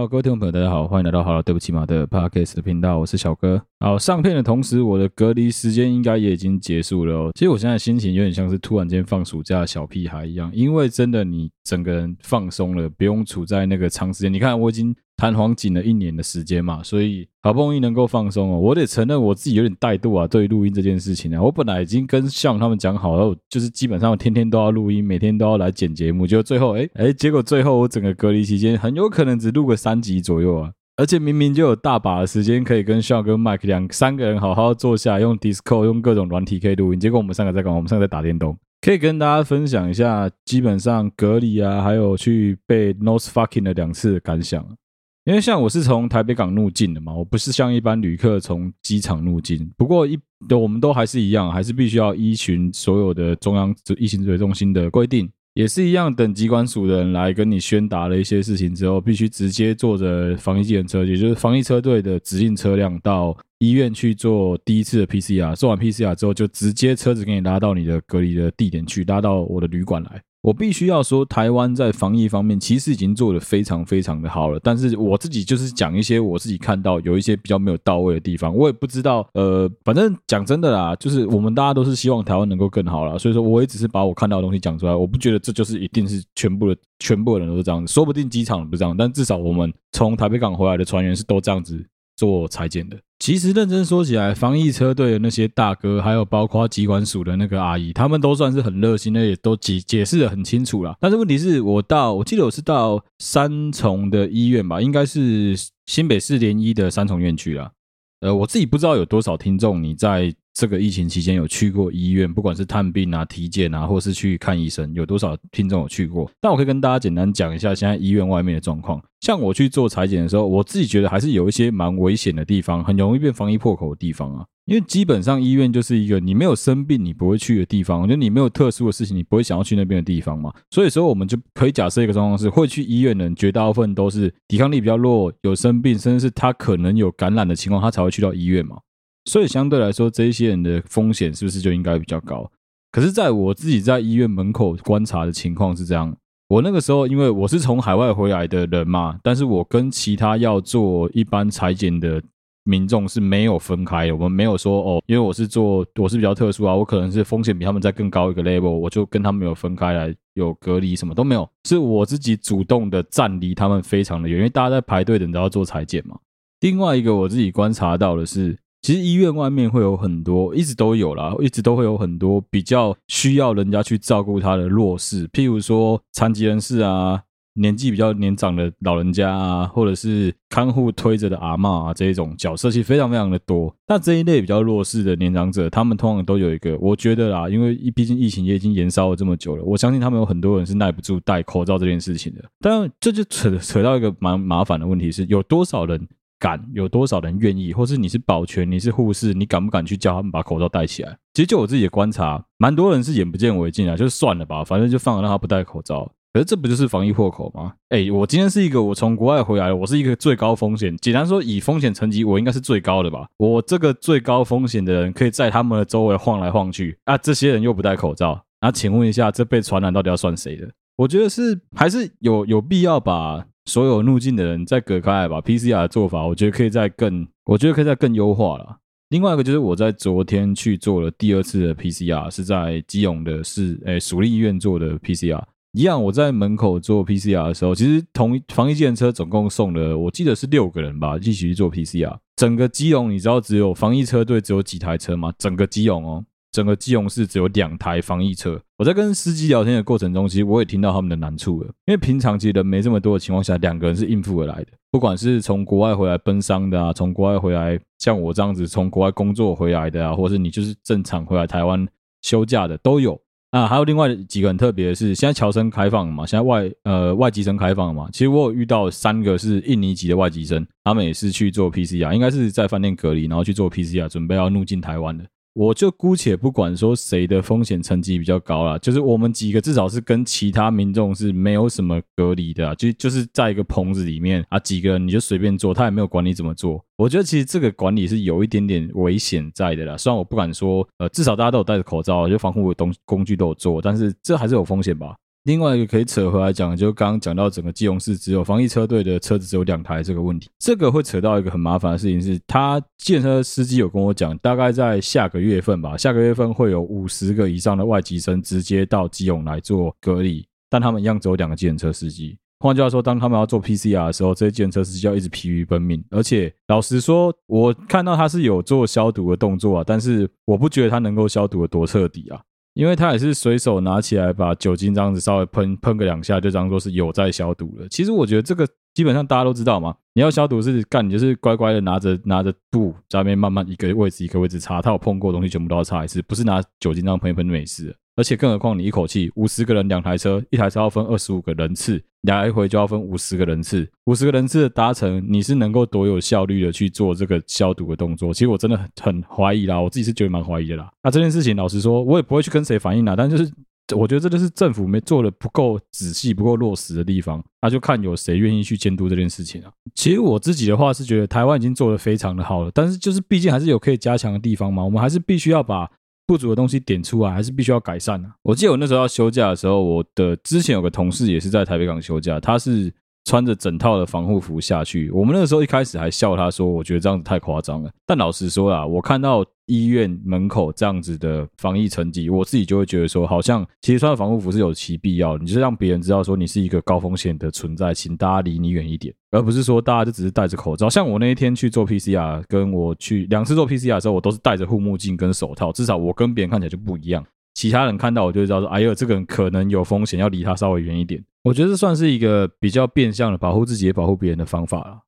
好，各位听众朋友，大家好，欢迎来到好了，对不起嘛的 Podcast 的频道，我是小哥。好，上片的同时，我的隔离时间应该也已经结束了哦。其实我现在心情有点像是突然间放暑假的小屁孩一样，因为真的你整个人放松了，不用处在那个长时间。你看，我已经弹簧紧了一年的时间嘛，所以好不容易能够放松哦。我得承认我自己有点怠惰啊，对录音这件事情啊，我本来已经跟像他们讲好了，就是基本上天天都要录音，每天都要来剪节目，就最后哎哎，结果最后我整个隔离期间很有可能只录个三集左右啊。而且明明就有大把的时间可以跟笑跟 Mike 两三个人好好坐下，用 Discord 用各种软体可以录音。结果我们三个在干嘛？我们三个在打电动。可以跟大家分享一下，基本上隔离啊，还有去被 nose fucking 了两次的感想。因为像我是从台北港入境的嘛，我不是像一般旅客从机场入境。不过一我们都还是一样，还是必须要依循所有的中央疫情指挥中心的规定。也是一样，等机关署的人来跟你宣达了一些事情之后，必须直接坐着防疫计程车，也就是防疫车队的指定车辆到医院去做第一次的 PCR。做完 PCR 之后，就直接车子给你拉到你的隔离的地点去，拉到我的旅馆来。我必须要说，台湾在防疫方面其实已经做得非常非常的好了。但是我自己就是讲一些我自己看到有一些比较没有到位的地方，我也不知道。呃，反正讲真的啦，就是我们大家都是希望台湾能够更好啦。所以说我也只是把我看到的东西讲出来。我不觉得这就是一定是全部的全部的人都是这样子，说不定机场不是这样，但至少我们从台北港回来的船员是都这样子做裁剪的。其实认真说起来，防疫车队的那些大哥，还有包括疾管署的那个阿姨，他们都算是很热心的，也都解解释的很清楚啦。但是问题是我到，我记得我是到三重的医院吧，应该是新北市联医的三重院区啦。呃，我自己不知道有多少听众你在。这个疫情期间有去过医院，不管是探病啊、体检啊，或是去看医生，有多少听众有去过？但我可以跟大家简单讲一下现在医院外面的状况。像我去做裁剪的时候，我自己觉得还是有一些蛮危险的地方，很容易变防疫破口的地方啊。因为基本上医院就是一个你没有生病你不会去的地方，就你没有特殊的事情你不会想要去那边的地方嘛。所以说我们就可以假设一个状况是，会去医院的人绝大部分都是抵抗力比较弱，有生病，甚至是他可能有感染的情况，他才会去到医院嘛。所以相对来说，这一些人的风险是不是就应该比较高？可是，在我自己在医院门口观察的情况是这样，我那个时候因为我是从海外回来的人嘛，但是我跟其他要做一般裁剪的。民众是没有分开的，我们没有说哦，因为我是做我是比较特殊啊，我可能是风险比他们再更高一个 level，我就跟他们有分开来有隔离，什么都没有，是我自己主动的站离他们非常的远，因为大家在排队等着要做裁剪嘛。另外一个我自己观察到的是，其实医院外面会有很多，一直都有啦，一直都会有很多比较需要人家去照顾他的弱势，譬如说残疾人士啊。年纪比较年长的老人家啊，或者是看护推着的阿嬷啊，这一种角色其实非常非常的多。那这一类比较弱势的年长者，他们通常都有一个，我觉得啦，因为毕竟疫情也已经延烧了这么久了，我相信他们有很多人是耐不住戴口罩这件事情的。但这就扯扯到一个蛮麻烦的问题是，有多少人敢，有多少人愿意，或是你是保全，你是护士，你敢不敢去叫他们把口罩戴起来？其实就我自己的观察，蛮多人是眼不见为净啊，就算了吧，反正就放了让他不戴口罩。可是这不就是防疫破口吗？哎、我今天是一个我从国外回来，我是一个最高风险。简单说，以风险层级，我应该是最高的吧？我这个最高风险的人，可以在他们的周围晃来晃去啊。这些人又不戴口罩，那请问一下，这被传染到底要算谁的？我觉得是还是有有必要把所有入境的人再隔开来吧。PCR 的做法，我觉得可以再更，我觉得可以再更优化了。另外一个就是我在昨天去做了第二次的 PCR，是在基隆的市诶属立医院做的 PCR。一样，我在门口做 PCR 的时候，其实同防疫计程车总共送了，我记得是六个人吧，一起去做 PCR。整个基隆，你知道只有防疫车队只有几台车吗？整个基隆哦，整个基隆市只有两台防疫车。我在跟司机聊天的过程中，其实我也听到他们的难处了，因为平常其实人没这么多的情况下，两个人是应付而来的。不管是从国外回来奔丧的啊，从国外回来像我这样子从国外工作回来的啊，或是你就是正常回来台湾休假的都有。啊，还有另外几个很特别的是，现在侨生开放了嘛，现在外呃外籍生开放了嘛。其实我有遇到三个是印尼籍的外籍生，他们也是去做 PCR，应该是在饭店隔离，然后去做 PCR，准备要入境台湾的。我就姑且不管说谁的风险层级比较高啦，就是我们几个至少是跟其他民众是没有什么隔离的，就就是在一个棚子里面啊，几个人你就随便做，他也没有管你怎么做。我觉得其实这个管理是有一点点危险在的啦，虽然我不敢说，呃，至少大家都有戴着口罩，就防护的东工具都有做，但是这还是有风险吧。另外一个可以扯回来讲，就刚刚讲到整个基隆市只有防疫车队的车子只有两台这个问题，这个会扯到一个很麻烦的事情是，他建车司机有跟我讲，大概在下个月份吧，下个月份会有五十个以上的外籍生直接到基隆来做隔离，但他们一样只有两个计程车司机。换句话说，当他们要做 PCR 的时候，这些计程车司机要一直疲于奔命。而且老实说，我看到他是有做消毒的动作啊，但是我不觉得他能够消毒的多彻底啊。因为他也是随手拿起来把酒精这样子稍微喷喷个两下，就当做是有在消毒了。其实我觉得这个基本上大家都知道嘛，你要消毒是干，你就是乖乖的拿着拿着布在那边慢慢一个位置一个位置擦，他有碰过的东西全部都要擦一次，不是拿酒精这样喷一喷就没事。而且更何况你一口气五十个人两台车，一台车要分二十五个人次，来回就要分五十个人次，五十个人次的达成，你是能够多有效率的去做这个消毒的动作？其实我真的很很怀疑啦，我自己是觉得蛮怀疑的啦。那这件事情老实说，我也不会去跟谁反映啦，但就是我觉得这就是政府没做的不够仔细、不够落实的地方。那就看有谁愿意去监督这件事情啊。其实我自己的话是觉得台湾已经做得非常的好了，但是就是毕竟还是有可以加强的地方嘛，我们还是必须要把。不足的东西点出来，还是必须要改善啊。我记得我那时候要休假的时候，我的之前有个同事也是在台北港休假，他是穿着整套的防护服下去。我们那个时候一开始还笑他说，我觉得这样子太夸张了。但老实说啦，我看到。医院门口这样子的防疫成绩，我自己就会觉得说，好像其实穿防护服是有其必要的，你就是让别人知道说你是一个高风险的存在，请大家离你远一点，而不是说大家就只是戴着口罩。像我那一天去做 PCR，跟我去两次做 PCR 的时候，我都是戴着护目镜跟手套，至少我跟别人看起来就不一样。其他人看到我就会知道说，哎呦，这个人可能有风险，要离他稍微远一点。我觉得这算是一个比较变相的保护自己也保护别人的方法了。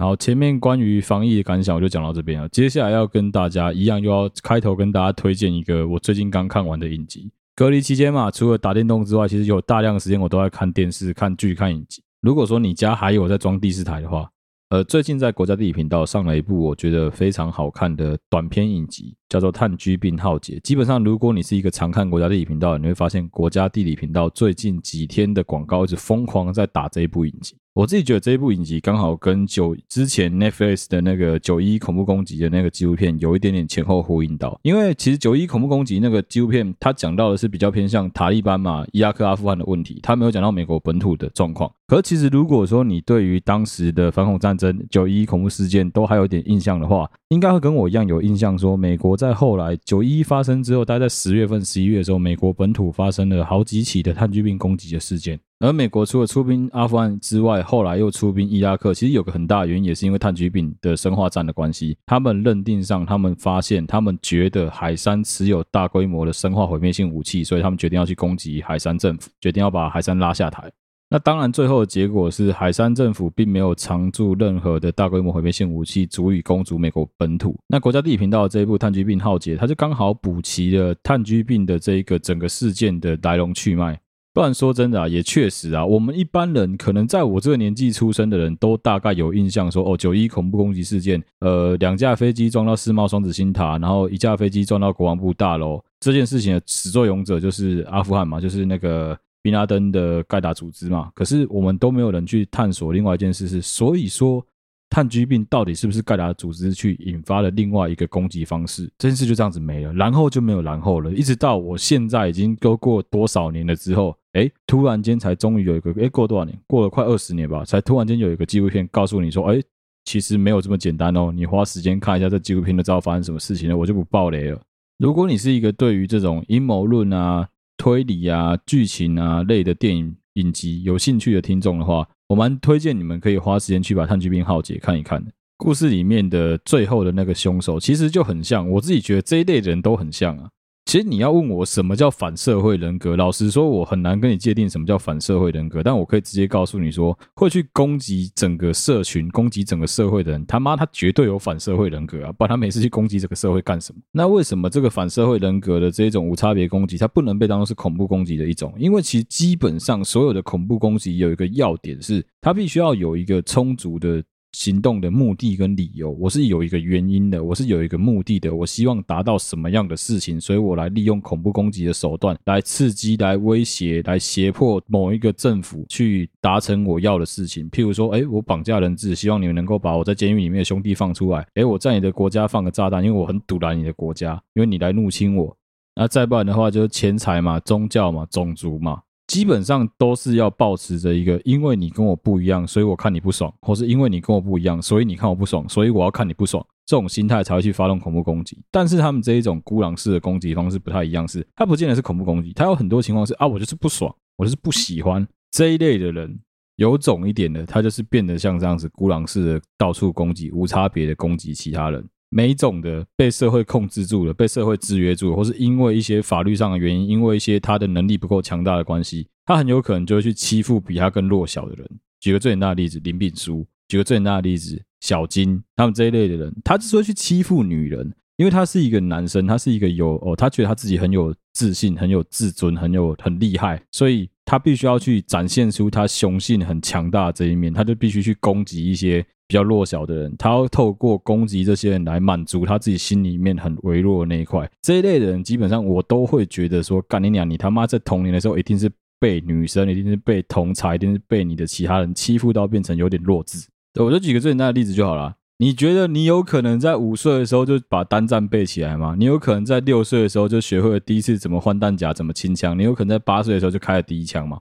好，前面关于防疫的感想我就讲到这边了。接下来要跟大家一样，又要开头跟大家推荐一个我最近刚看完的影集。隔离期间嘛，除了打电动之外，其实有大量的时间我都在看电视、看剧、看影集。如果说你家还有在装第四台的话，呃，最近在国家地理频道上了一部我觉得非常好看的短片影集，叫做《炭疽病浩劫》。基本上，如果你是一个常看国家地理频道，你会发现国家地理频道最近几天的广告一直疯狂在打这一部影集。我自己觉得这一部影集刚好跟九之前 Netflix 的那个九一恐怖攻击的那个纪录片有一点点前后呼应到，因为其实九一恐怖攻击那个纪录片，它讲到的是比较偏向塔利班嘛，伊拉克、阿富汗的问题，它没有讲到美国本土的状况。可是其实如果说你对于当时的反恐战争、九一恐怖事件都还有点印象的话，应该会跟我一样有印象，说美国在后来九一发生之后，大概在十月份、十一月的时候，美国本土发生了好几起的炭疽病攻击的事件。而美国除了出兵阿富汗之外，后来又出兵伊拉克，其实有个很大原因，也是因为炭疽病的生化战的关系。他们认定上，他们发现，他们觉得海山持有大规模的生化毁灭性武器，所以他们决定要去攻击海山政府，决定要把海山拉下台。那当然，最后的结果是海山政府并没有藏住任何的大规模毁灭性武器，足以攻逐美国本土。那国家地理频道这一部《炭疽病浩劫》，它就刚好补齐了炭疽病的这一个整个事件的来龙去脉。不然说真的啊，也确实啊，我们一般人可能在我这个年纪出生的人都大概有印象说，哦，九一恐怖攻击事件，呃，两架飞机撞到世贸双子星塔，然后一架飞机撞到国防部大楼，这件事情的始作俑者就是阿富汗嘛，就是那个宾拉登的盖达组织嘛。可是我们都没有人去探索另外一件事是，所以说。炭疽病到底是不是盖达组织去引发了另外一个攻击方式？这件事就这样子没了，然后就没有然后了。一直到我现在已经都过多少年了之后，哎，突然间才终于有一个，哎，过多少年？过了快二十年吧，才突然间有一个纪录片告诉你说，哎，其实没有这么简单哦。你花时间看一下这纪录片，就知道发生什么事情了。我就不爆雷了。如果你是一个对于这种阴谋论啊、推理啊、剧情啊类的电影影集有兴趣的听众的话，我蛮推荐你们可以花时间去把《炭疽病浩劫》看一看的。故事里面的最后的那个凶手，其实就很像，我自己觉得这一类人都很像啊。其实你要问我什么叫反社会人格，老实说，我很难跟你界定什么叫反社会人格。但我可以直接告诉你说，会去攻击整个社群、攻击整个社会的人，他妈他绝对有反社会人格啊！不然他每次去攻击这个社会干什么？那为什么这个反社会人格的这种无差别攻击，它不能被当作是恐怖攻击的一种？因为其实基本上所有的恐怖攻击有一个要点是，它必须要有一个充足的。行动的目的跟理由，我是有一个原因的，我是有一个目的的，我希望达到什么样的事情，所以我来利用恐怖攻击的手段来刺激、来威胁、来胁迫某一个政府去达成我要的事情。譬如说，哎，我绑架人质，希望你们能够把我在监狱里面的兄弟放出来。哎，我在你的国家放个炸弹，因为我很赌烂你的国家，因为你来入侵我。那再不然的话，就是钱财嘛、宗教嘛、种族嘛。基本上都是要保持着一个，因为你跟我不一样，所以我看你不爽，或是因为你跟我不一样，所以你看我不爽，所以我要看你不爽，这种心态才会去发动恐怖攻击。但是他们这一种孤狼式的攻击方式不太一样，是他不见得是恐怖攻击，他有很多情况是啊，我就是不爽，我就是不喜欢这一类的人。有种一点的，他就是变得像这样子孤狼式的到处攻击，无差别的攻击其他人。每种的被社会控制住了，被社会制约住了，或是因为一些法律上的原因，因为一些他的能力不够强大的关系，他很有可能就会去欺负比他更弱小的人。举个最简单的例子，林炳书；举个最简单的例子，小金，他们这一类的人，他之所以去欺负女人，因为他是一个男生，他是一个有哦，他觉得他自己很有自信、很有自尊、很有很厉害，所以他必须要去展现出他雄性很强大的这一面，他就必须去攻击一些。比较弱小的人，他要透过攻击这些人来满足他自己心里面很微弱的那一块。这一类的人，基本上我都会觉得说，干你娘！你他妈在童年的时候，一定是被女生，一定是被同才，一定是被你的其他人欺负到变成有点弱智。我就举个最简单的例子就好了。你觉得你有可能在五岁的时候就把单战背起来吗？你有可能在六岁的时候就学会了第一次怎么换弹夹、怎么清枪？你有可能在八岁的时候就开了第一枪吗？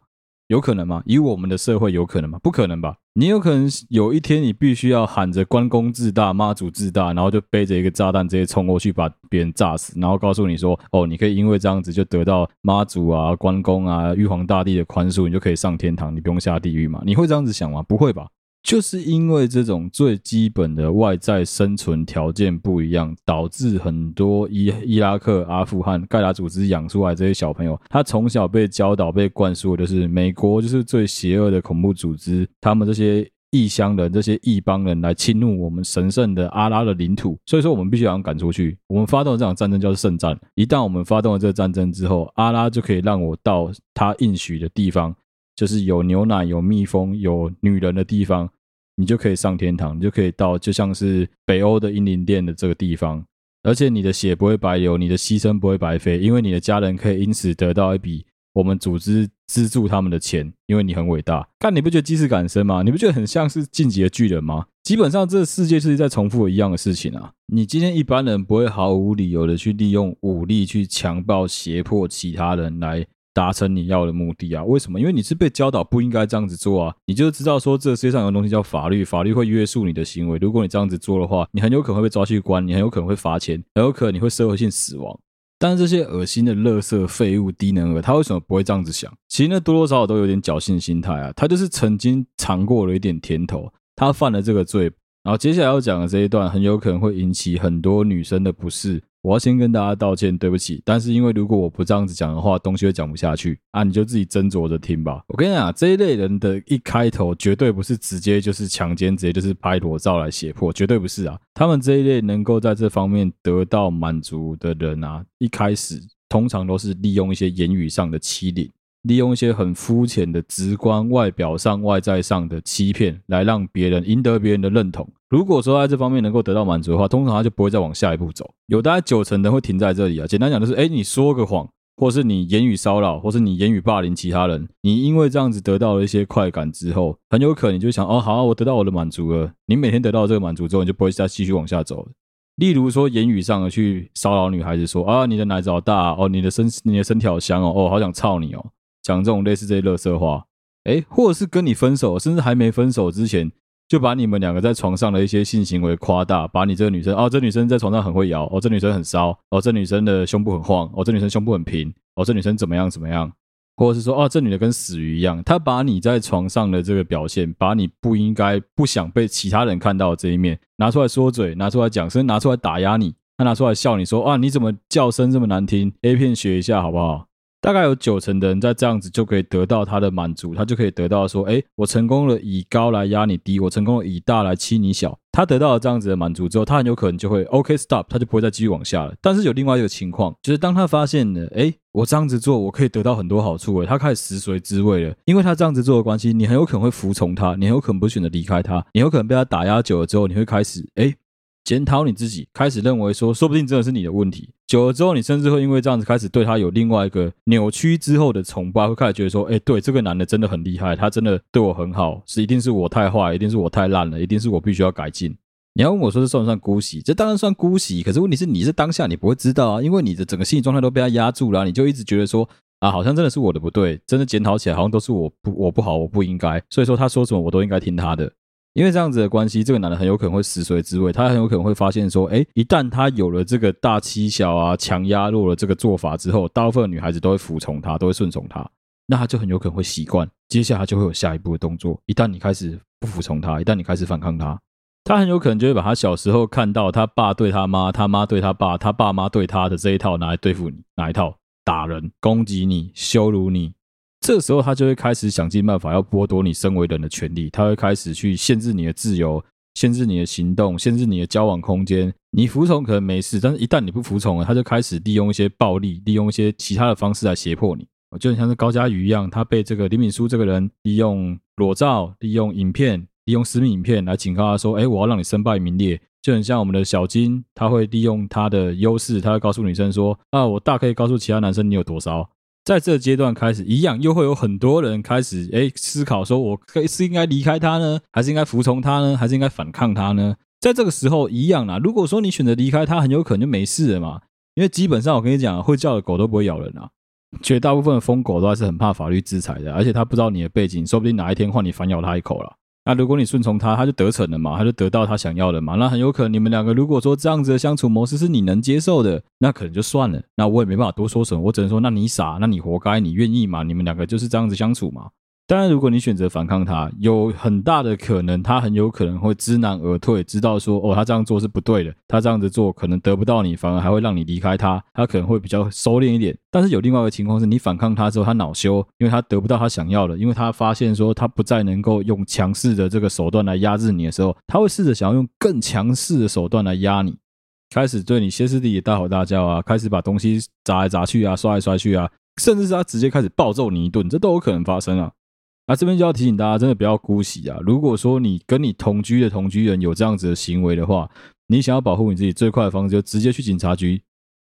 有可能吗？以我们的社会，有可能吗？不可能吧？你有可能有一天，你必须要喊着关公自大、妈祖自大，然后就背着一个炸弹直接冲过去把别人炸死，然后告诉你说：“哦，你可以因为这样子就得到妈祖啊、关公啊、玉皇大帝的宽恕，你就可以上天堂，你不用下地狱吗？”你会这样子想吗？不会吧？就是因为这种最基本的外在生存条件不一样，导致很多伊伊拉克、阿富汗盖达组织养出来这些小朋友，他从小被教导、被灌输的就是美国就是最邪恶的恐怖组织，他们这些异乡人、这些异邦人来侵入我们神圣的阿拉的领土，所以说我们必须要赶出去。我们发动这场战争叫做圣战，一旦我们发动了这个战争之后，阿拉就可以让我到他应许的地方，就是有牛奶、有蜜蜂、有女人的地方。你就可以上天堂，你就可以到，就像是北欧的英灵殿的这个地方，而且你的血不会白流，你的牺牲不会白费，因为你的家人可以因此得到一笔我们组织资助他们的钱，因为你很伟大。但你不觉得既视感深吗？你不觉得很像是进击的巨人吗？基本上这个世界是在重复一样的事情啊！你今天一般人不会毫无理由的去利用武力去强暴、胁迫其他人来。达成你要的目的啊？为什么？因为你是被教导不应该这样子做啊！你就知道说，这个世界上有东西叫法律，法律会约束你的行为。如果你这样子做的话，你很有可能会被抓去关，你很有可能会罚钱，很有可能你会社会性死亡。但是这些恶心的垃圾废物低能儿，他为什么不会这样子想？其实呢多多少少都有点侥幸心态啊！他就是曾经尝过了一点甜头，他犯了这个罪，然后接下来要讲的这一段，很有可能会引起很多女生的不适。我要先跟大家道歉，对不起。但是因为如果我不这样子讲的话，东西会讲不下去啊，你就自己斟酌着听吧。我跟你讲，这一类人的一开头绝对不是直接就是强奸，直接就是拍裸照来胁迫，绝对不是啊。他们这一类能够在这方面得到满足的人啊，一开始通常都是利用一些言语上的欺凌。利用一些很肤浅的、直观、外表上、外在上的欺骗，来让别人赢得别人的认同。如果说在这方面能够得到满足的话，通常他就不会再往下一步走。有大概九成的人会停在这里啊。简单讲就是，哎，你说个谎，或是你言语骚扰，或是你言语霸凌其他人，你因为这样子得到了一些快感之后，很有可能你就想，哦，好，我得到我的满足了。你每天得到这个满足之后，你就不会再继续往下走了。例如说，言语上的去骚扰女孩子，说啊，你的奶子好大啊，哦，你的身你的身体好香哦，哦，好想操你哦。讲这种类似这些乐色话，诶，或者是跟你分手，甚至还没分手之前，就把你们两个在床上的一些性行为夸大，把你这个女生哦，这女生在床上很会摇，哦，这女生很骚，哦，这女生的胸部很晃，哦，这女生胸部很平，哦，这女生怎么样怎么样，或者是说，哦，这女的跟死鱼一样，她把你在床上的这个表现，把你不应该不想被其他人看到的这一面拿出来说嘴，拿出来讲，甚至拿出来打压你，她拿出来笑你说，啊，你怎么叫声这么难听？A 片学一下好不好？大概有九成的人在这样子就可以得到他的满足，他就可以得到说，哎，我成功了以高来压你低，我成功了以大来欺你小。他得到了这样子的满足之后，他很有可能就会 OK stop，他就不会再继续往下了。但是有另外一个情况，就是当他发现了，哎，我这样子做我可以得到很多好处，哎，他开始食髓知味了。因为他这样子做的关系，你很有可能会服从他，你很有可能不选择离开他，你有可能被他打压久了之后，你会开始，哎。检讨你自己，开始认为说，说不定真的是你的问题。久了之后，你甚至会因为这样子开始对他有另外一个扭曲之后的崇拜，会开始觉得说，哎，对，这个男的真的很厉害，他真的对我很好，是一定是我太坏，一定是我太烂了，一定是我必须要改进。你要问我说这算不算姑息？这当然算姑息。可是问题是，你是当下你不会知道啊，因为你的整个心理状态都被他压住了，你就一直觉得说，啊，好像真的是我的不对，真的检讨起来好像都是我不我不好，我不应该，所以说他说什么我都应该听他的。因为这样子的关系，这个男的很有可能会食髓知味，他很有可能会发现说，哎，一旦他有了这个大欺小啊、强压弱的这个做法之后，大部分女孩子都会服从他，都会顺从他，那他就很有可能会习惯，接下来就会有下一步的动作。一旦你开始不服从他，一旦你开始反抗他，他很有可能就会把他小时候看到他爸对他妈、他妈对他爸、他爸妈对他的这一套拿来对付你，哪一套？打人、攻击你、羞辱你。这个时候他就会开始想尽办法要剥夺你身为人的权利，他会开始去限制你的自由，限制你的行动，限制你的交往空间。你服从可能没事，但是一旦你不服从了，他就开始利用一些暴力，利用一些其他的方式来胁迫你。就很像是高嘉瑜一样，他被这个林敏书这个人利用裸照、利用影片、利用私密影片来警告他说：“哎，我要让你身败名裂。”就很像我们的小金，他会利用他的优势，他会告诉女生说：“啊，我大可以告诉其他男生你有多骚。”在这阶段开始，一样又会有很多人开始诶思考说，我可以是应该离开他呢，还是应该服从他呢，还是应该反抗他呢？在这个时候一样啦。如果说你选择离开他，很有可能就没事了嘛。因为基本上我跟你讲，会叫的狗都不会咬人啊。绝大部分的疯狗都还是很怕法律制裁的，而且他不知道你的背景，说不定哪一天换你反咬他一口了。那如果你顺从他，他就得逞了嘛，他就得到他想要的嘛。那很有可能你们两个如果说这样子的相处模式是你能接受的，那可能就算了。那我也没办法多说什么，我只能说，那你傻，那你活该，你愿意嘛？你们两个就是这样子相处嘛。当然，如果你选择反抗他，有很大的可能，他很有可能会知难而退，知道说哦，他这样做是不对的，他这样子做可能得不到你，反而还会让你离开他，他可能会比较收敛一点。但是有另外一个情况是，你反抗他之后，他恼羞，因为他得不到他想要的，因为他发现说他不再能够用强势的这个手段来压制你的时候，他会试着想要用更强势的手段来压你，开始对你歇斯底里大吼大叫啊，开始把东西砸来砸去啊，摔来摔去啊，甚至是他直接开始暴揍你一顿，这都有可能发生啊。那这边就要提醒大家，真的不要姑息啊！如果说你跟你同居的同居人有这样子的行为的话，你想要保护你自己，最快的方式就直接去警察局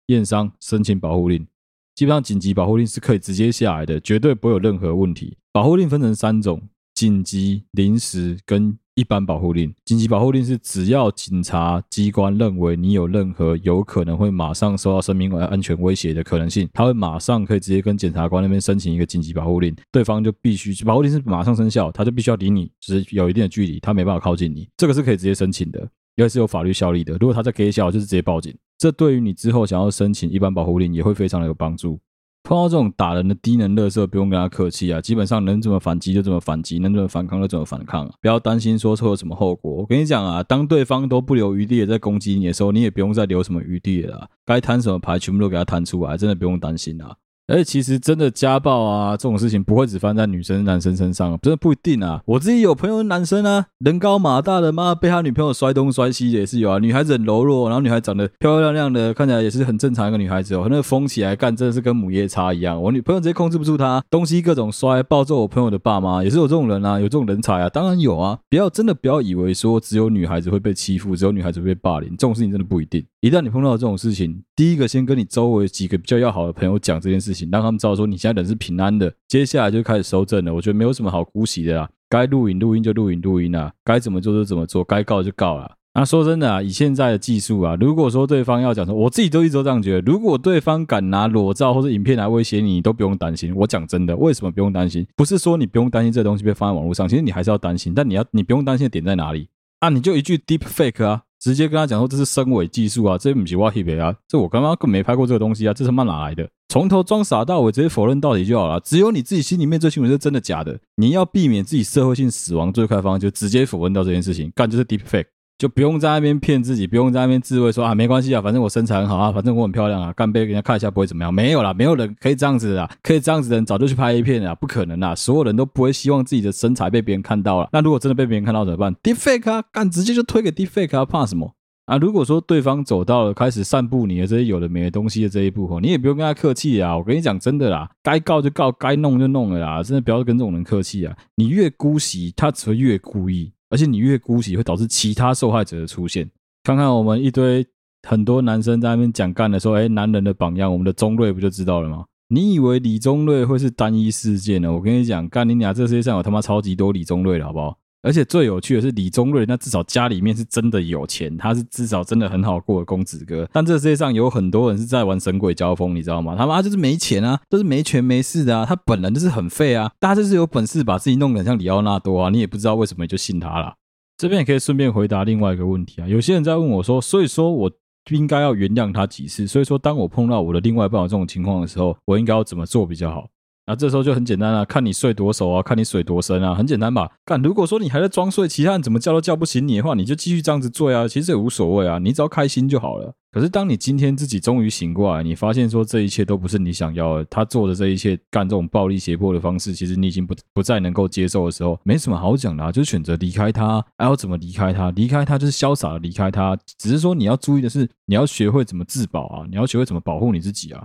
验伤，申请保护令。基本上紧急保护令是可以直接下来的，绝对不会有任何问题。保护令分成三种：紧急、临时跟。一般保护令，紧急保护令是只要警察机关认为你有任何有可能会马上受到生命安全威胁的可能性，他会马上可以直接跟检察官那边申请一个紧急保护令，对方就必须保护令是马上生效，他就必须要离你只是有一定的距离，他没办法靠近你，这个是可以直接申请的，因为是有法律效力的。如果他在给小，就是直接报警，这对于你之后想要申请一般保护令也会非常的有帮助。碰到这种打人的低能乐色，不用跟他客气啊！基本上能怎么反击就怎么反击，能怎么反抗就怎么反抗！不要担心说会有什么后果。我跟你讲啊，当对方都不留余地的在攻击你的时候，你也不用再留什么余地了，该摊什么牌全部都给他摊出来，真的不用担心啊！而且其实真的家暴啊，这种事情不会只发生在女生、男生身上，真的不一定啊。我自己有朋友男生啊，人高马大的，妈被他女朋友摔东摔西的也是有啊。女孩子很柔弱，然后女孩长得漂漂亮亮的，看起来也是很正常一个女孩子哦。那个疯起来干真的是跟母夜叉一样。我女朋友直接控制不住她，东西各种摔，暴揍我朋友的爸妈，也是有这种人啊，有这种人才啊，当然有啊。不要真的不要以为说只有女孩子会被欺负，只有女孩子会被霸凌，这种事情真的不一定。一旦你碰到这种事情，第一个先跟你周围几个比较要好的朋友讲这件事情，让他们知道说。你现在人是平安的，接下来就开始收证了。我觉得没有什么好姑息的啦，该录影录音就录影录音啊，该怎么做就怎么做，该告就告了。那说真的啊，以现在的技术啊，如果说对方要讲说，我自己都一直都这样觉得，如果对方敢拿裸照或者影片来威胁你，你都不用担心。我讲真的，为什么不用担心？不是说你不用担心这东西被放在网络上，其实你还是要担心。但你要你不用担心的点在哪里啊？你就一句 deep fake 啊。直接跟他讲说，这是深伪技术啊，这不是我拍的啊，这我刚刚根本没拍过这个东西啊，这他妈哪来的？从头装傻到尾，直接否认到底就好了。只有你自己心里面最清楚是真的假的。你要避免自己社会性死亡，最快方法就直接否认掉这件事情，干就是 deep fake。就不用在那边骗自己，不用在那边自慰说啊，没关系啊，反正我身材很好啊，反正我很漂亮啊，干杯给人家看一下不会怎么样。没有啦，没有人可以这样子的，可以这样子的人早就去拍 A 片了，不可能啦，所有人都不会希望自己的身材被别人看到了。那如果真的被别人看到怎么办？defake 啊，干直接就推给 defake 啊，怕什么？啊，如果说对方走到了开始散布你的这些有的没的东西的这一步吼，你也不用跟他客气啊。我跟你讲真的啦，该告就告，该弄就弄了啦，真的不要跟这种人客气啊。你越姑息，他只会越故意。而且你越姑息，会导致其他受害者的出现。看看我们一堆很多男生在那边讲干的时候，哎，男人的榜样，我们的中瑞不就知道了吗？你以为李宗瑞会是单一事件呢？我跟你讲，干你俩这世界上有他妈超级多李宗瑞的好不好？而且最有趣的是，李宗瑞那至少家里面是真的有钱，他是至少真的很好过的公子哥。但这世界上有很多人是在玩神鬼交锋，你知道吗？他妈就是没钱啊，都是没权没势的啊，他本人就是很废啊。大家就是有本事把自己弄得很像里奥纳多啊，你也不知道为什么你就信他了。这边也可以顺便回答另外一个问题啊，有些人在问我说，所以说我应该要原谅他几次？所以说当我碰到我的另外一半有这种情况的时候，我应该要怎么做比较好？那这时候就很简单啊，看你睡多熟啊，看你水多深啊，很简单吧？干，如果说你还在装睡，其他人怎么叫都叫不醒你的话，你就继续这样子做啊，其实也无所谓啊，你只要开心就好了。可是当你今天自己终于醒过来，你发现说这一切都不是你想要的，他做的这一切干这种暴力胁迫的方式，其实你已经不不再能够接受的时候，没什么好讲的啊，就选择离开他。还要怎么离开他？离开他就是潇洒的离开他，只是说你要注意的是，你要学会怎么自保啊，你要学会怎么保护你自己啊。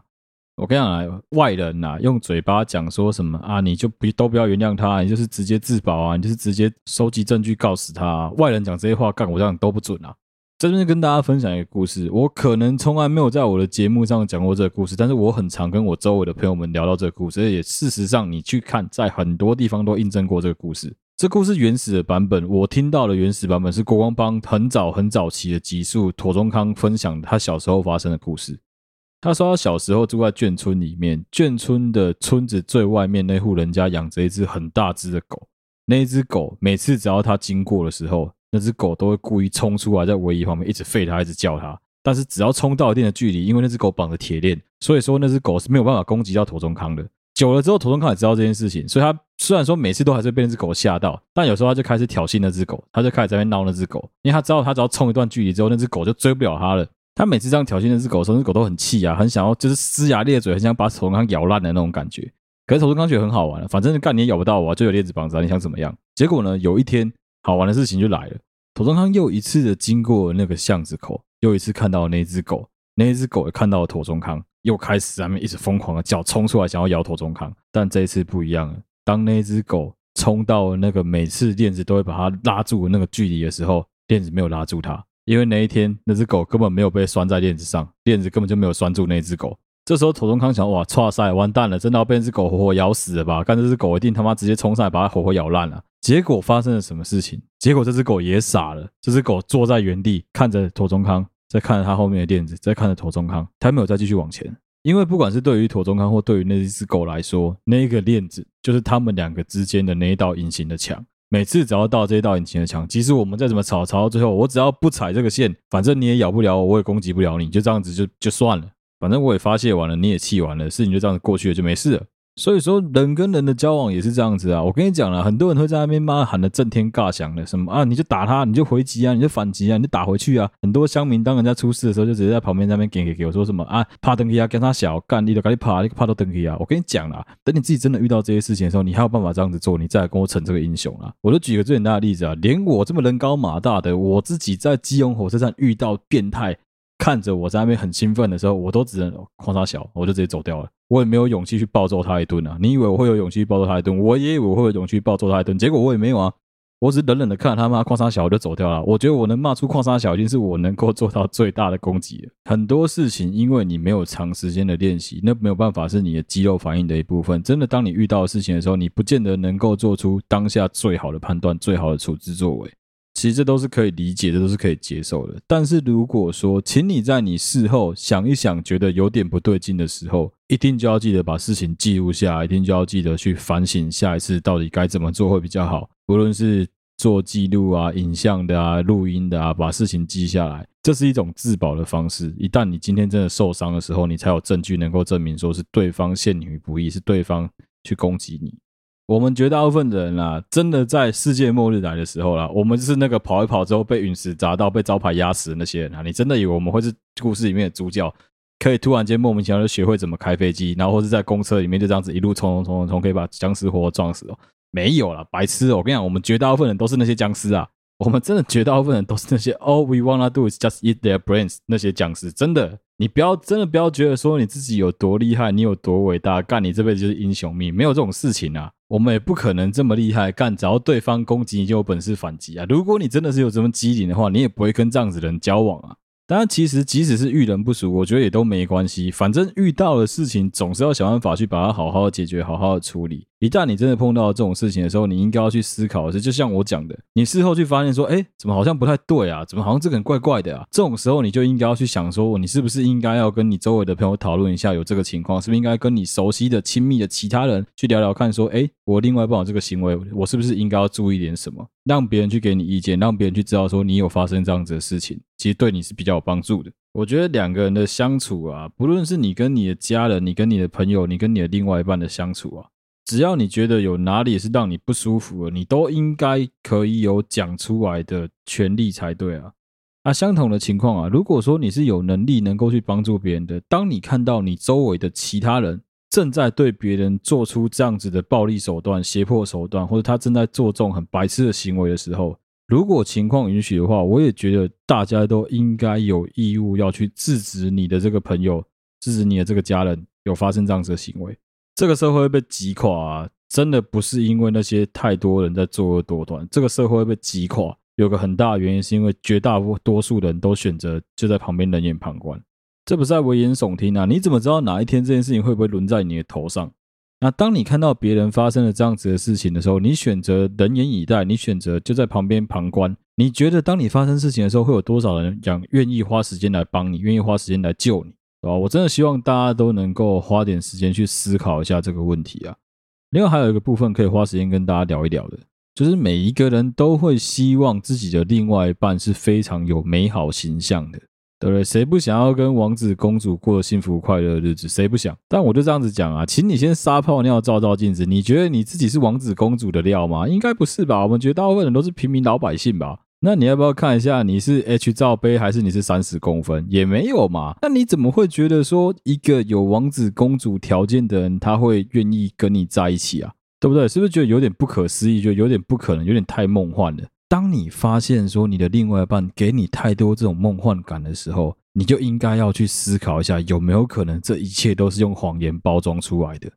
我跟你讲啊，外人呐，用嘴巴讲说什么啊，你就不都不要原谅他，你就是直接自保啊，你就是直接收集证据告死他。外人讲这些话，干我这样都不准啊。这边跟大家分享一个故事，我可能从来没有在我的节目上讲过这个故事，但是我很常跟我周围的朋友们聊到这个故事，而且事实上你去看，在很多地方都印证过这个故事。这故事原始的版本，我听到的原始版本是国光帮很早很早期的集数，庹宗康分享他小时候发生的故事。他说，他小时候住在眷村里面，眷村的村子最外面那户人家养着一只很大只的狗。那只狗每次只要他经过的时候，那只狗都会故意冲出来，在围篱旁边一直吠他，一直叫他。但是只要冲到一定的距离，因为那只狗绑着铁链，所以说那只狗是没有办法攻击到庹宗康的。久了之后，庹宗康也知道这件事情，所以他虽然说每次都还是被那只狗吓到，但有时候他就开始挑衅那只狗，他就开始在那边闹那只狗，因为他知道他只要冲一段距离之后，那只狗就追不了他了。他每次这样挑衅那只狗的时候，那只狗都很气啊，很想要就是龇牙咧嘴，很想把庹宗康咬烂的那种感觉。可是庹宗康觉得很好玩，反正干你也咬不到我，就有链子绑着，你想怎么样？结果呢，有一天好玩的事情就来了，庹宗康又一次的经过那个巷子口，又一次看到那只狗，那只狗也看到了庹宗康，又开始在那边一直疯狂的叫，冲出来想要咬庹宗康。但这一次不一样了，当那只狗冲到那个每次链子都会把它拉住的那个距离的时候，链子没有拉住它。因为那一天那只狗根本没有被拴在链子上，链子根本就没有拴住那只狗。这时候庹宗康想：哇，剉赛，完蛋了，真的要被那只狗活活咬死了吧？看这只狗一定他妈直接冲上来把它活活咬烂了。结果发生了什么事情？结果这只狗也傻了，这只狗坐在原地看着庹宗康，在看着他后面的链子，在看着庹宗康，他没有再继续往前。因为不管是对于庹宗康或对于那一只狗来说，那一个链子就是他们两个之间的那一道隐形的墙。每次只要到这一道引擎的墙，即使我们再怎么吵，吵到最后，我只要不踩这个线，反正你也咬不了我，我也攻击不了你，就这样子就就算了。反正我也发泄完了，你也气完了，事情就这样子过去了，就没事了。所以说，人跟人的交往也是这样子啊！我跟你讲了，很多人会在那边骂喊得震天尬响的，什么啊，你就打他，你就回击啊，你就反击啊，你就打回去啊！很多乡民当人家出事的时候，就直接在旁边那边给给给我说什么啊，怕登基啊，跟他小干，你都赶紧怕，你怕都登基啊！我跟你讲了，等你自己真的遇到这些事情的时候，你还有办法这样子做，你再来跟我逞这个英雄啊！我就举个最简单的例子啊，连我这么人高马大的，我自己在基隆火车站遇到变态。看着我在那边很兴奋的时候，我都只能夸他小，我就直接走掉了。我也没有勇气去暴揍他一顿啊！你以为我会有勇气暴揍他一顿？我也以为我会有勇气暴揍他一顿，结果我也没有啊！我只是冷冷的看他妈夸他小，我就走掉了。我觉得我能骂出夸他小，已经是我能够做到最大的攻击了。很多事情，因为你没有长时间的练习，那没有办法是你的肌肉反应的一部分。真的，当你遇到事情的时候，你不见得能够做出当下最好的判断、最好的处置作为。其实这都是可以理解的，都是可以接受的。但是如果说，请你在你事后想一想，觉得有点不对劲的时候，一定就要记得把事情记录下来，一定就要记得去反省下一次到底该怎么做会比较好。无论是做记录啊、影像的啊、录音的啊，把事情记下来，这是一种自保的方式。一旦你今天真的受伤的时候，你才有证据能够证明说是对方陷你于不义，是对方去攻击你。我们绝大部分的人啊，真的在世界末日来的时候啦，我们就是那个跑一跑之后被陨石砸到、被招牌压死的那些人啊！你真的以为我们会是故事里面的主角，可以突然间莫名其妙就学会怎么开飞机，然后或是在公车里面就这样子一路冲冲冲冲冲，可以把僵尸活活撞死哦？没有啦，白痴哦！我跟你讲，我们绝大部分人都是那些僵尸啊！我们真的绝大部分人都是那些 All we wanna do is just eat their brains 那些僵尸，真的。你不要真的不要觉得说你自己有多厉害，你有多伟大，干你这辈子就是英雄命，没有这种事情啊！我们也不可能这么厉害，干只要对方攻击你就有本事反击啊！如果你真的是有这么机灵的话，你也不会跟这样子的人交往啊！当然，其实即使是遇人不淑，我觉得也都没关系，反正遇到的事情总是要想办法去把它好好解决，好好的处理。一旦你真的碰到这种事情的时候，你应该要去思考的是，就像我讲的，你事后去发现说，哎，怎么好像不太对啊？怎么好像这个人怪怪的啊？这种时候你就应该要去想说，你是不是应该要跟你周围的朋友讨论一下，有这个情况，是不是应该跟你熟悉的、亲密的其他人去聊聊看，说，哎，我另外一半这个行为，我是不是应该要注意点什么？让别人去给你意见，让别人去知道说你有发生这样子的事情，其实对你是比较有帮助的。我觉得两个人的相处啊，不论是你跟你的家人，你跟你的朋友，你跟你的另外一半的相处啊。只要你觉得有哪里是让你不舒服的，你都应该可以有讲出来的权利才对啊。啊，相同的情况啊，如果说你是有能力能够去帮助别人的，当你看到你周围的其他人正在对别人做出这样子的暴力手段、胁迫手段，或者他正在做这种很白痴的行为的时候，如果情况允许的话，我也觉得大家都应该有义务要去制止你的这个朋友、制止你的这个家人有发生这样子的行为。这个社会会被击垮啊，真的不是因为那些太多人在作恶多端，这个社会会被击垮，有个很大的原因是因为绝大多数人都选择就在旁边冷眼旁观，这不是在危言耸听啊！你怎么知道哪一天这件事情会不会轮在你的头上？那当你看到别人发生了这样子的事情的时候，你选择冷眼以待，你选择就在旁边旁观，你觉得当你发生事情的时候，会有多少人讲愿意花时间来帮你，愿意花时间来救你？啊，我真的希望大家都能够花点时间去思考一下这个问题啊。另外还有一个部分可以花时间跟大家聊一聊的，就是每一个人都会希望自己的另外一半是非常有美好形象的，对不对？谁不想要跟王子公主过幸福快乐的日子？谁不想？但我就这样子讲啊，请你先撒泡尿照照镜子，你觉得你自己是王子公主的料吗？应该不是吧？我们绝大部分人都是平民老百姓吧。那你要不要看一下你是 H 罩杯还是你是三十公分？也没有嘛。那你怎么会觉得说一个有王子公主条件的人他会愿意跟你在一起啊？对不对？是不是觉得有点不可思议？就有点不可能，有点太梦幻了。当你发现说你的另外一半给你太多这种梦幻感的时候，你就应该要去思考一下，有没有可能这一切都是用谎言包装出来的？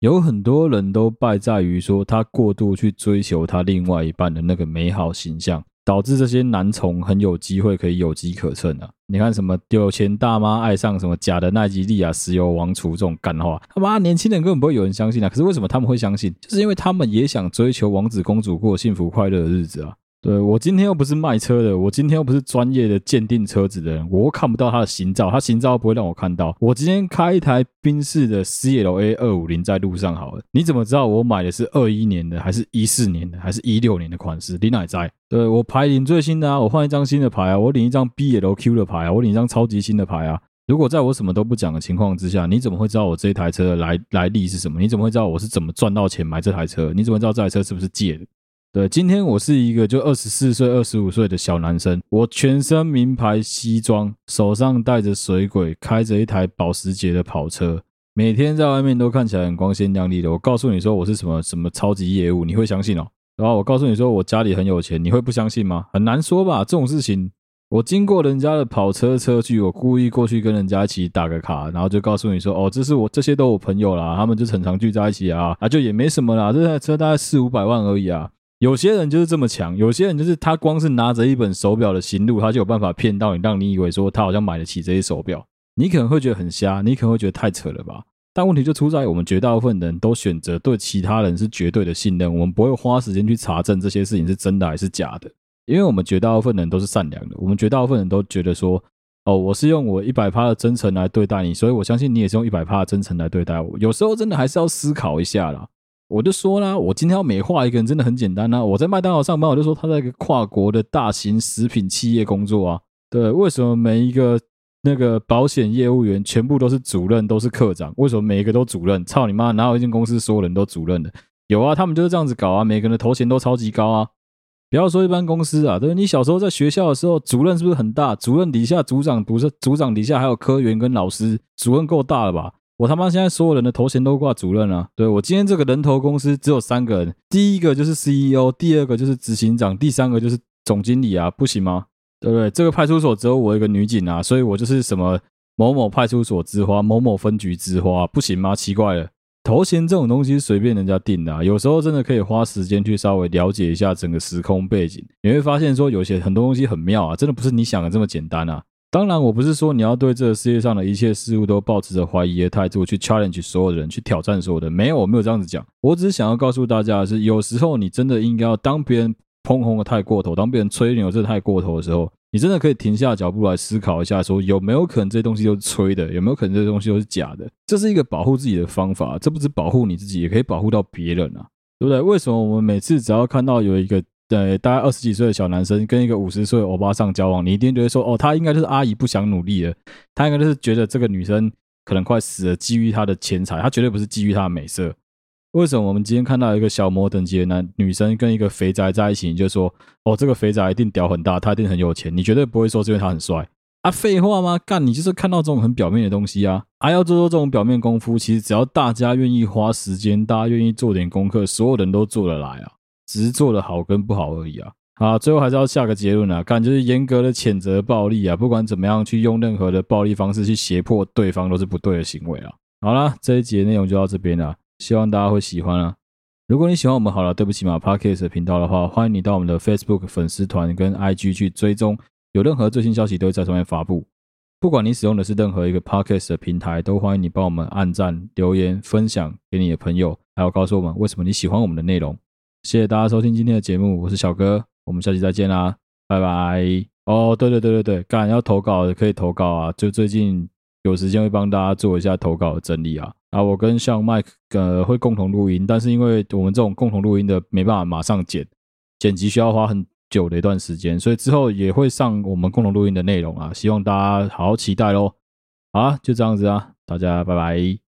有很多人都败在于说他过度去追求他另外一半的那个美好形象。导致这些男宠很有机会可以有机可乘啊！你看什么有钱大妈爱上什么假的奈吉利亚石油王储这种干话，他妈年轻人根本不会有人相信啊！可是为什么他们会相信？就是因为他们也想追求王子公主过幸福快乐的日子啊！对，我今天又不是卖车的，我今天又不是专业的鉴定车子的人，我又看不到他的行照，他行照不会让我看到。我今天开一台宾士的 CLA 二五零在路上好了，你怎么知道我买的是二一年的，还是一四年的，还是一六年的款式？你哪在？对，我牌领最新的啊，我换一张新的牌啊，我领一张 BLQ 的牌啊，我领一张超级新的牌啊。如果在我什么都不讲的情况之下，你怎么会知道我这台车的来来历是什么？你怎么会知道我是怎么赚到钱买这台车？你怎么知道这台车是不是借的？对，今天我是一个就二十四岁、二十五岁的小男生，我全身名牌西装，手上带着水鬼，开着一台保时捷的跑车，每天在外面都看起来很光鲜亮丽的。我告诉你说我是什么什么超级业务，你会相信哦？然后我告诉你说我家里很有钱，你会不相信吗？很难说吧，这种事情，我经过人家的跑车车距，我故意过去跟人家一起打个卡，然后就告诉你说，哦，这是我这些都我朋友啦，他们就很常聚在一起啊，啊，就也没什么啦，这台车大概四五百万而已啊。有些人就是这么强，有些人就是他光是拿着一本手表的行录，他就有办法骗到你，让你以为说他好像买得起这些手表。你可能会觉得很瞎，你可能会觉得太扯了吧？但问题就出在我们绝大部分人都选择对其他人是绝对的信任，我们不会花时间去查证这些事情是真的还是假的，因为我们绝大部分人都是善良的，我们绝大部分人都觉得说，哦，我是用我一百趴的真诚来对待你，所以我相信你也是用一百趴的真诚来对待我。有时候真的还是要思考一下啦。我就说啦，我今天要美化一个人真的很简单呐。我在麦当劳上班，我就说他在一个跨国的大型食品企业工作啊。对，为什么每一个那个保险业务员全部都是主任，都是课长？为什么每一个都主任？操你妈！哪有一间公司所有人都主任的？有啊，他们就是这样子搞啊。每个人的头衔都超级高啊。不要说一般公司啊，对，你小时候在学校的时候，主任是不是很大？主任底下组长，不是组长底下还有科员跟老师，主任够大了吧？我他妈现在所有人的头衔都挂主任啊！对，我今天这个人头公司只有三个人，第一个就是 CEO，第二个就是执行长，第三个就是总经理啊，不行吗？对不对？这个派出所只有我一个女警啊，所以我就是什么某某派出所之花，某某分局之花，不行吗？奇怪了，头衔这种东西随便人家定的啊，有时候真的可以花时间去稍微了解一下整个时空背景，你会发现说有些很多东西很妙啊，真的不是你想的这么简单啊。当然，我不是说你要对这个世界上的一切事物都抱持着怀疑的态度去 challenge 所有的人，去挑战所有的。没有，我没有这样子讲。我只是想要告诉大家的是，有时候你真的应该要当别人捧红的太过头，当别人吹牛这太过头的时候，你真的可以停下脚步来思考一下，说有没有可能这些东西都是吹的，有没有可能这些东西都是假的？这是一个保护自己的方法，这不止保护你自己，也可以保护到别人啊，对不对？为什么我们每次只要看到有一个对，大概二十几岁的小男生跟一个五十岁的欧巴桑交往，你一定觉得说，哦，他应该就是阿姨不想努力了，他应该就是觉得这个女生可能快死了，基于他的钱财，他绝对不是基于他的美色。为什么我们今天看到一个小模等级的男女生跟一个肥宅在一起，你就说，哦，这个肥宅一定屌很大，他一定很有钱，你绝对不会说是因为他很帅啊？废话吗？干，你就是看到这种很表面的东西啊，还要做做这种表面功夫，其实只要大家愿意花时间，大家愿意做点功课，所有人都做得来啊。只是做的好跟不好而已啊！好，最后还是要下个结论啊，看就是严格的谴责暴力啊，不管怎么样去用任何的暴力方式去胁迫对方都是不对的行为啊。好啦，这一集的内容就到这边了，希望大家会喜欢啊。如果你喜欢我们好了，对不起嘛，Parkes 的频道的话，欢迎你到我们的 Facebook 粉丝团跟 IG 去追踪，有任何最新消息都会在上面发布。不管你使用的是任何一个 Parkes 的平台，都欢迎你帮我们按赞、留言、分享给你的朋友，还有告诉我们为什么你喜欢我们的内容。谢谢大家收听今天的节目，我是小哥，我们下期再见啦，拜拜。哦，对对对对对，干要投稿的可以投稿啊，就最近有时间会帮大家做一下投稿整理啊。啊，我跟像 Mike 呃会共同录音，但是因为我们这种共同录音的没办法马上剪，剪辑需要花很久的一段时间，所以之后也会上我们共同录音的内容啊，希望大家好好期待喽。好啊，就这样子啊，大家拜拜。